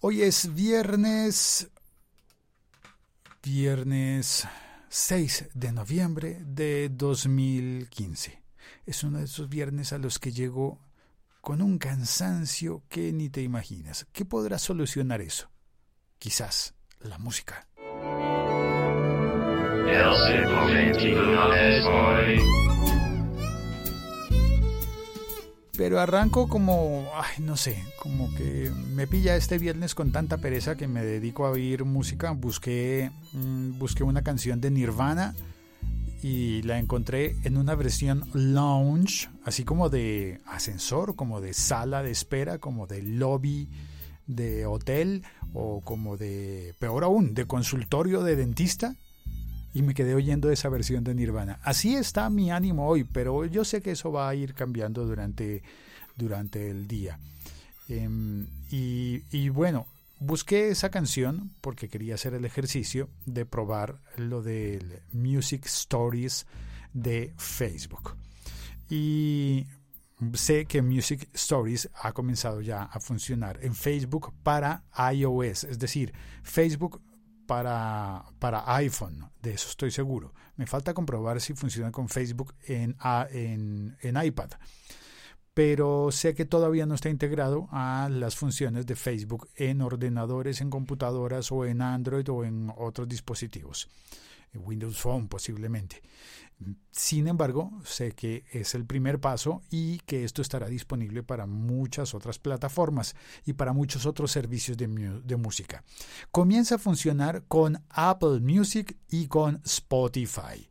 Hoy es viernes, viernes 6 de noviembre de 2015. Es uno de esos viernes a los que llego con un cansancio que ni te imaginas. ¿Qué podrá solucionar eso? Quizás la música. Pero arranco como, ay, no sé, como que me pilla este viernes con tanta pereza que me dedico a oír música. Busqué, mm, busqué una canción de Nirvana y la encontré en una versión lounge, así como de ascensor, como de sala de espera, como de lobby de hotel o como de, peor aún, de consultorio de dentista y me quedé oyendo esa versión de Nirvana. Así está mi ánimo hoy, pero yo sé que eso va a ir cambiando durante, durante el día. Em, y, y, bueno, busqué esa canción porque quería hacer el ejercicio de probar lo del Music Stories de Facebook. Y sé que Music Stories ha comenzado ya a funcionar en Facebook para iOS, es decir, Facebook para, para iPhone, de eso estoy seguro. Me falta comprobar si funciona con Facebook en, en, en iPad. Pero sé que todavía no está integrado a las funciones de Facebook en ordenadores, en computadoras o en Android o en otros dispositivos. Windows Phone posiblemente. Sin embargo, sé que es el primer paso y que esto estará disponible para muchas otras plataformas y para muchos otros servicios de, música. Comienza a funcionar con Apple Music y con Spotify.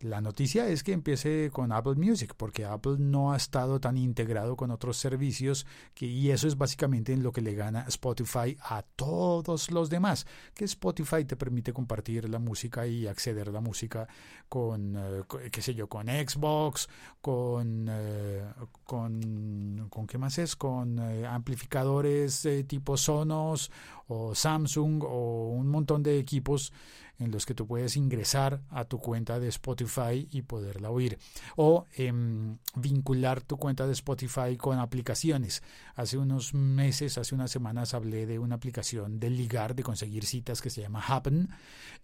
La noticia es que empiece con Apple Music, porque Apple no ha estado tan integrado con otros servicios que, y eso es básicamente en lo que le gana Spotify a todos los demás, que Spotify te permite compartir la música y acceder a la música con, eh, qué sé yo, con Xbox, con, eh, con, ¿qué más es? Con eh, amplificadores tipo Sonos o Samsung o un montón de equipos en los que tú puedes ingresar a tu cuenta de Spotify y poderla oír. O em, vincular tu cuenta de Spotify con aplicaciones. Hace unos meses, hace unas semanas hablé de una aplicación de ligar, de conseguir citas que se llama Happen.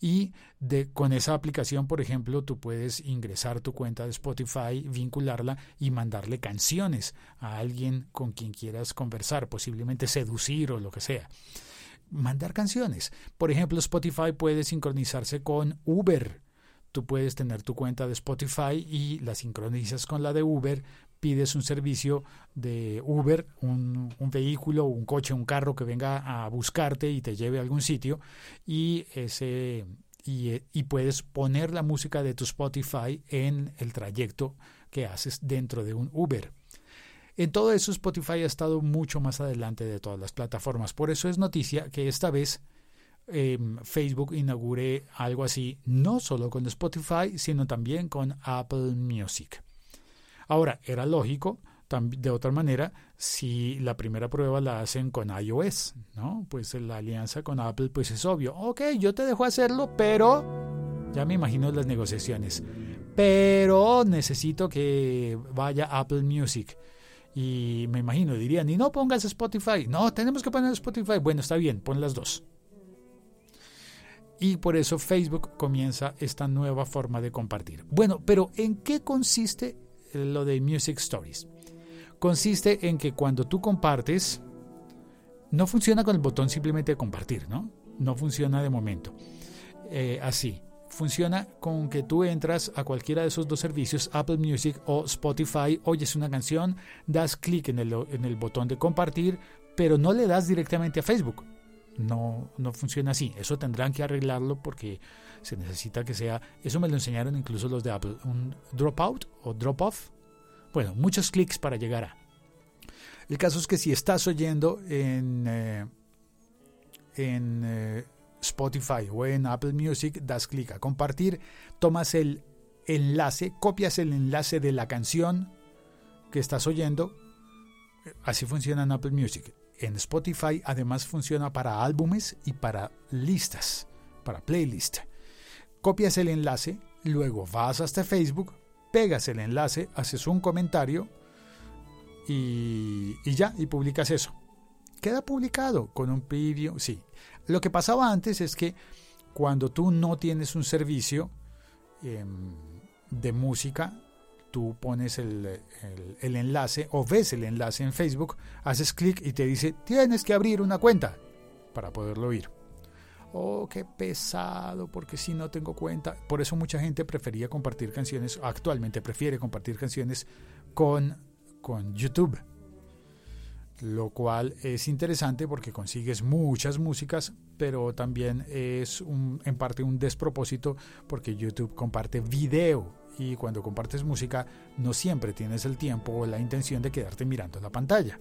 Y de, con esa aplicación, por ejemplo, tú puedes ingresar tu cuenta de Spotify, vincularla y mandarle canciones a alguien con quien quieras conversar, posiblemente seducir o lo que sea mandar canciones. Por ejemplo, Spotify puede sincronizarse con Uber. Tú puedes tener tu cuenta de Spotify y la sincronizas con la de Uber, pides un servicio de Uber, un, vehículo, un coche, un carro que venga a buscarte y te lleve a algún sitio y ese y, y puedes poner la música de tu Spotify en el trayecto que haces dentro de un Uber. En todo eso Spotify ha estado mucho más adelante de todas las plataformas. Por eso es noticia que esta vez eh, Facebook inaugure algo así, no solo con Spotify, sino también con Apple Music. Ahora, era lógico de otra manera si la primera prueba la hacen con iOS, ¿no? Pues la alianza con Apple pues es obvio. Ok, yo te dejo hacerlo, pero ya me imagino las negociaciones. Pero necesito que vaya Apple Music. Y me imagino, dirían, y no pongas Spotify. No, tenemos que poner Spotify. Bueno, está bien, pon las dos. Y por eso Facebook comienza esta nueva forma de compartir. Bueno, pero ¿en qué consiste lo de Music Stories? Consiste en que cuando tú compartes, no funciona con el botón simplemente de compartir, ¿no? No funciona de momento. Eh, así funciona con que tú entras a cualquiera de esos dos servicios, Apple Music o Spotify, oyes una canción, das clic en el, en el botón de compartir, pero no le das directamente a Facebook. No, no funciona así. Eso tendrán que arreglarlo porque se necesita que sea. Eso me lo enseñaron incluso los de Apple. Un dropout o drop off. Bueno, muchos clics para llegar a. El caso es que si estás oyendo en, eh, en eh, Spotify o en Apple Music, das clic a compartir, tomas el enlace, copias el enlace de la canción que estás oyendo. Así funciona en Apple Music. En Spotify además funciona para álbumes y para listas, para playlist. Copias el enlace, luego vas hasta Facebook, pegas el enlace, haces un comentario y, ya, y publicas eso. queda publicado con un preview. Sí, lo que pasaba antes es que cuando tú no tienes un servicio em, de música, tú pones el, el, enlace o ves el enlace en Facebook, haces clic y te dice, tienes que abrir una cuenta para poderlo oír. Oh, qué pesado, porque si no tengo cuenta. Por eso mucha gente prefería compartir canciones, actualmente prefiere compartir canciones con, con YouTube lo cual es interesante porque consigues muchas músicas, pero también es un, en parte un despropósito porque YouTube comparte video y cuando compartes música no siempre tienes el tiempo o la intención de quedarte mirando la pantalla.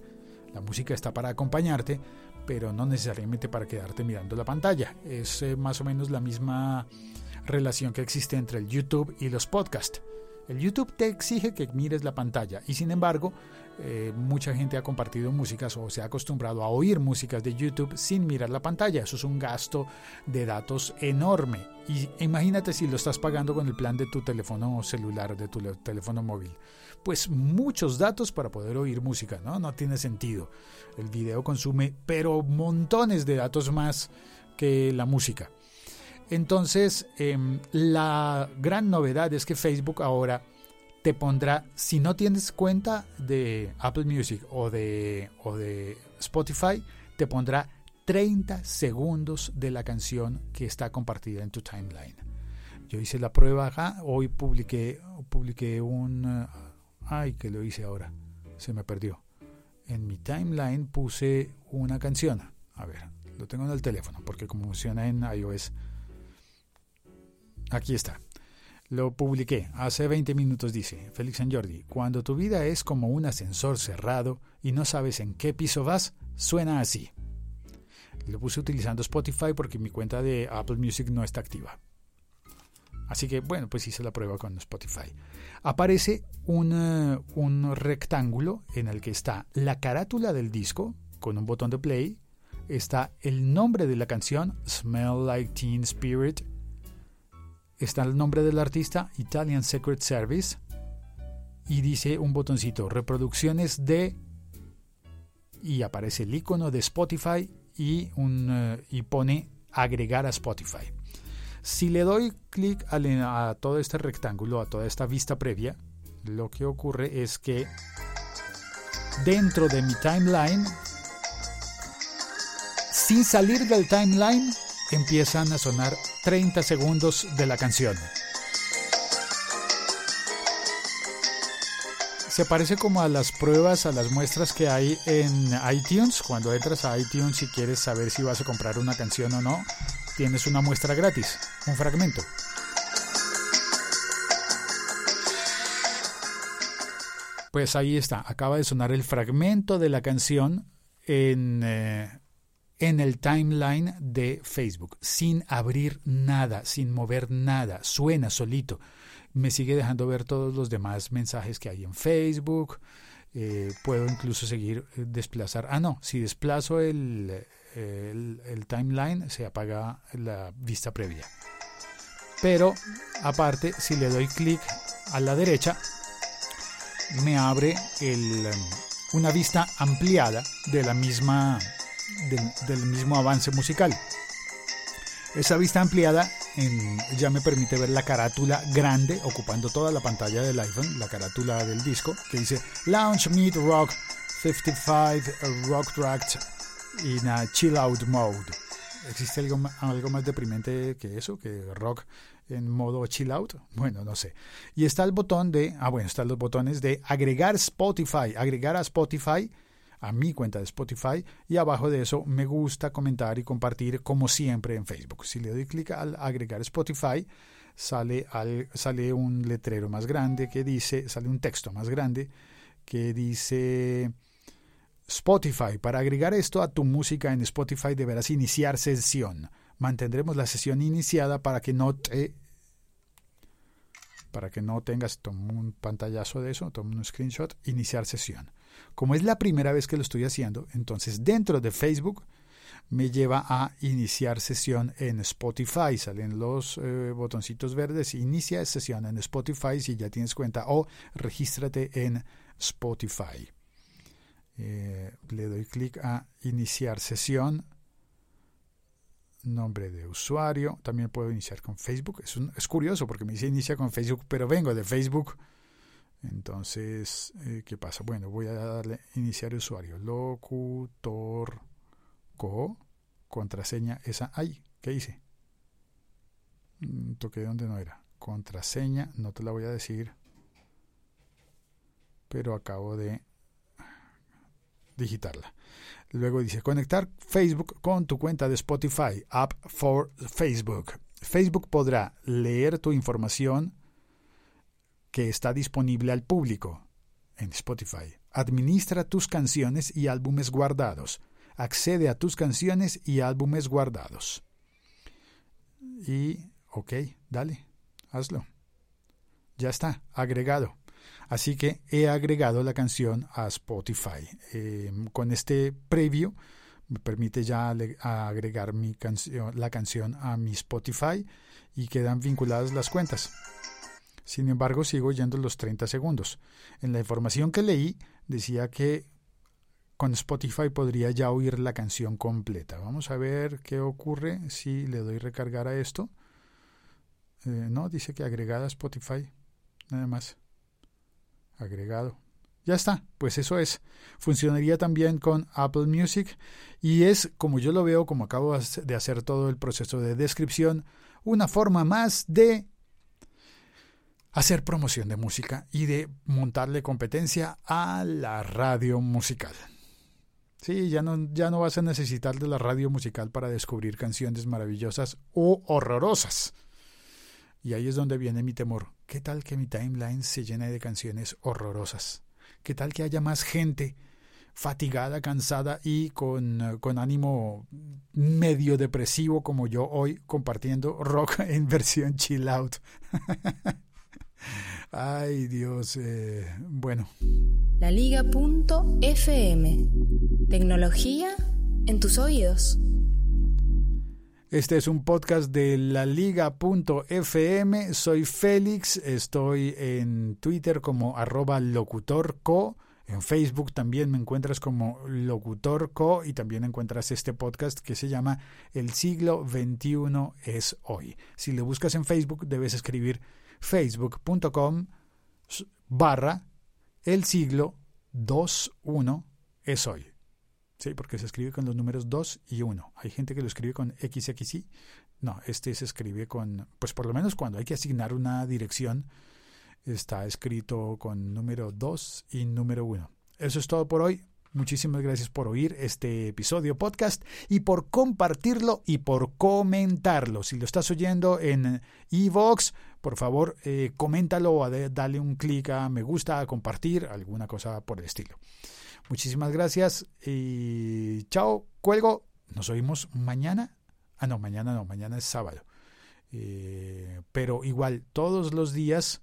La música está para acompañarte, pero no necesariamente para quedarte mirando la pantalla. Es eh, más o menos la misma relación que existe entre el YouTube y los podcasts. El YouTube te exige que mires la pantalla y sin embargo eh, mucha gente ha compartido músicas o se ha acostumbrado a oír músicas de YouTube sin mirar la pantalla. Eso es un gasto de datos enorme. Y imagínate si lo estás pagando con el plan de tu teléfono celular, de tu teléfono móvil. Pues muchos datos para poder oír música, ¿no? No tiene sentido. El video consume, pero montones de datos más que la música. Entonces, em, la gran novedad es que Facebook ahora te pondrá, si no tienes cuenta de Apple Music o de, Spotify, te pondrá 30 segundos de la canción que está compartida en tu timeline. Yo hice la prueba acá, hoy publiqué, publiqué un... Uh, ay, que lo hice ahora, se me perdió. En mi timeline puse una canción. A ver, lo tengo en el teléfono, porque como funciona en iOS. Aquí está. Lo publiqué hace 20 minutos, dice Félix San Jordi. Cuando tu vida es como un ascensor cerrado y no sabes en qué piso vas, suena así. Lo puse utilizando Spotify porque mi cuenta de Apple Music no está activa. Así que bueno, pues hice la prueba con Spotify. Aparece un, eh, un rectángulo en el que está la carátula del disco con un botón de play. Está el nombre de la canción, Smell Like Teen Spirit, está el nombre del artista, Italian Secret Service, y dice un botoncito, reproducciones de, y aparece el icono de Spotify y, un, eh, y pone agregar a Spotify. Si le doy clic a, todo este rectángulo, a toda esta vista previa, lo que ocurre es que dentro de mi timeline, sin salir del timeline, empiezan a sonar 30 segundos de la canción. Se parece como a las pruebas, a las muestras que hay en iTunes. Cuando entras a iTunes y quieres saber si vas a comprar una canción o no, tienes una muestra gratis, un fragmento. Pues ahí está, acaba de sonar el fragmento de la canción en, eh, en el timeline de Facebook, sin abrir nada, sin mover nada, suena solito. Me sigue dejando ver todos los demás mensajes que hay en Facebook. Eh, puedo incluso seguir eh, desplazar. Ah, no, si desplazo el, el, timeline se apaga la vista previa. Pero aparte, si le doy clic a la derecha, me abre el, una vista ampliada de la misma del, mismo avance musical. Esa vista ampliada ya me permite ver la carátula grande ocupando toda la pantalla del iPhone, la carátula del disco, que dice Launch Meet Rock 55 Rock Track in a Chill Out Mode. ¿Existe algo, algo más deprimente que eso? ¿Que rock en modo chill out? Bueno, no sé. Y está el botón de, ah bueno, están los botones de agregar Spotify, agregar a Spotify a mi cuenta de Spotify y abajo de eso me gusta comentar y compartir como siempre en Facebook. Si le doy clic al agregar Spotify, sale, al, sale un letrero más grande que dice, sale un texto más grande que dice Spotify. Para agregar esto a tu música en Spotify deberás iniciar sesión. Mantendremos la sesión iniciada para que no te para que no tengas, toma un pantallazo de eso, toma un screenshot, iniciar sesión. Como es la primera vez que lo estoy haciendo, entonces dentro de Facebook me lleva a iniciar sesión en Spotify. Salen los eh, botoncitos verdes, inicia sesión en Spotify si ya tienes cuenta o regístrate en Spotify. Eh, le doy clic a iniciar sesión. Nombre de usuario. También puedo iniciar con Facebook. Es, es curioso porque me dice inicia con Facebook, pero vengo de Facebook. Entonces, eh, ¿qué pasa? Bueno, voy a darle iniciar usuario. Locutor co contraseña esa. Ay, ¿qué hice? Mm, toqué donde no era. Contraseña, no te la voy a decir. Pero acabo de digitarla. Luego dice conectar Facebook con tu cuenta de Spotify, App for Facebook. Facebook podrá leer tu información que está disponible al público en Spotify. Administra tus canciones y álbumes guardados. Accede a tus canciones y álbumes guardados. Y, ok, dale, hazlo. Ya está, agregado. Así que he agregado la canción a Spotify. Em, con este previo me permite ya agregar la canción a mi Spotify y quedan vinculadas las cuentas. Sin embargo, sigo yendo los 30 segundos. En la información que leí decía que con Spotify podría ya oír la canción completa. Vamos a ver qué ocurre si le doy recargar a esto. Eh, no, dice que agregada a Spotify. Nada más. Agregado. Ya está, pues eso es. Funcionaría también con Apple Music y es, como yo lo veo, como acabo de hacer todo el proceso de descripción, una forma más de hacer promoción de música y de montarle competencia a la radio musical. Sí, ya no, ya no vas a necesitar de la radio musical para descubrir canciones maravillosas o horrorosas. Y ahí es donde viene mi temor. ¿Qué tal que mi timeline se llene de canciones horrorosas? ¿Qué tal que haya más gente fatigada, cansada y con, con ánimo medio depresivo como yo hoy compartiendo rock en versión chill out? Ay, Dios. Eh, bueno. La Liga.fm. Tecnología en tus oídos. Este es un podcast de la Liga.fm. Soy Félix. Estoy en Twitter como arroba locutorco. En Facebook también me encuentras como locutorco y también encuentras este podcast que se llama El siglo XXI es hoy. Si le buscas en Facebook debes escribir facebook.com barra el siglo 21 es hoy. Sí, porque se escribe con los números 2 y 1. Hay gente que lo escribe con XXI. No, este se escribe con, pues por lo menos cuando hay que asignar una dirección, está escrito con número 2 y número 1. Eso es todo por hoy. Muchísimas gracias por oír este episodio podcast y por compartirlo y por comentarlo. Si lo estás oyendo en Evox, por favor, eh, coméntalo dale un clic a me gusta, a compartir, alguna cosa por el estilo. Muchísimas gracias y chao, cuelgo. Nos oímos mañana. Ah, no, mañana no, mañana es sábado. Eh, pero igual, todos los días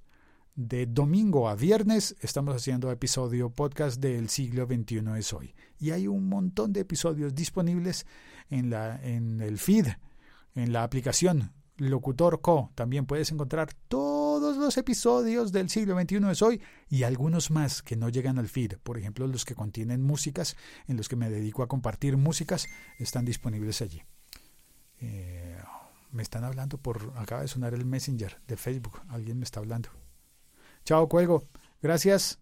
de domingo a viernes estamos haciendo episodio podcast del siglo XXI es hoy. Y hay un montón de episodios disponibles en, la, en el feed, en la aplicación Locutor Co. También puedes encontrar todos los episodios del siglo XXI es hoy y algunos más que no llegan al feed. Por ejemplo, los que contienen músicas, en los que me dedico a compartir músicas, están disponibles allí. Eh, me están hablando por... Acaba de sonar el Messenger de Facebook. Alguien me está hablando. Chao, cuelgo. Gracias.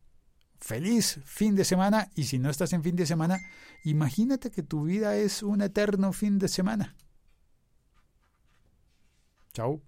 Feliz fin de semana. Y si no estás en fin de semana, imagínate que tu vida es un eterno fin de semana. Chao.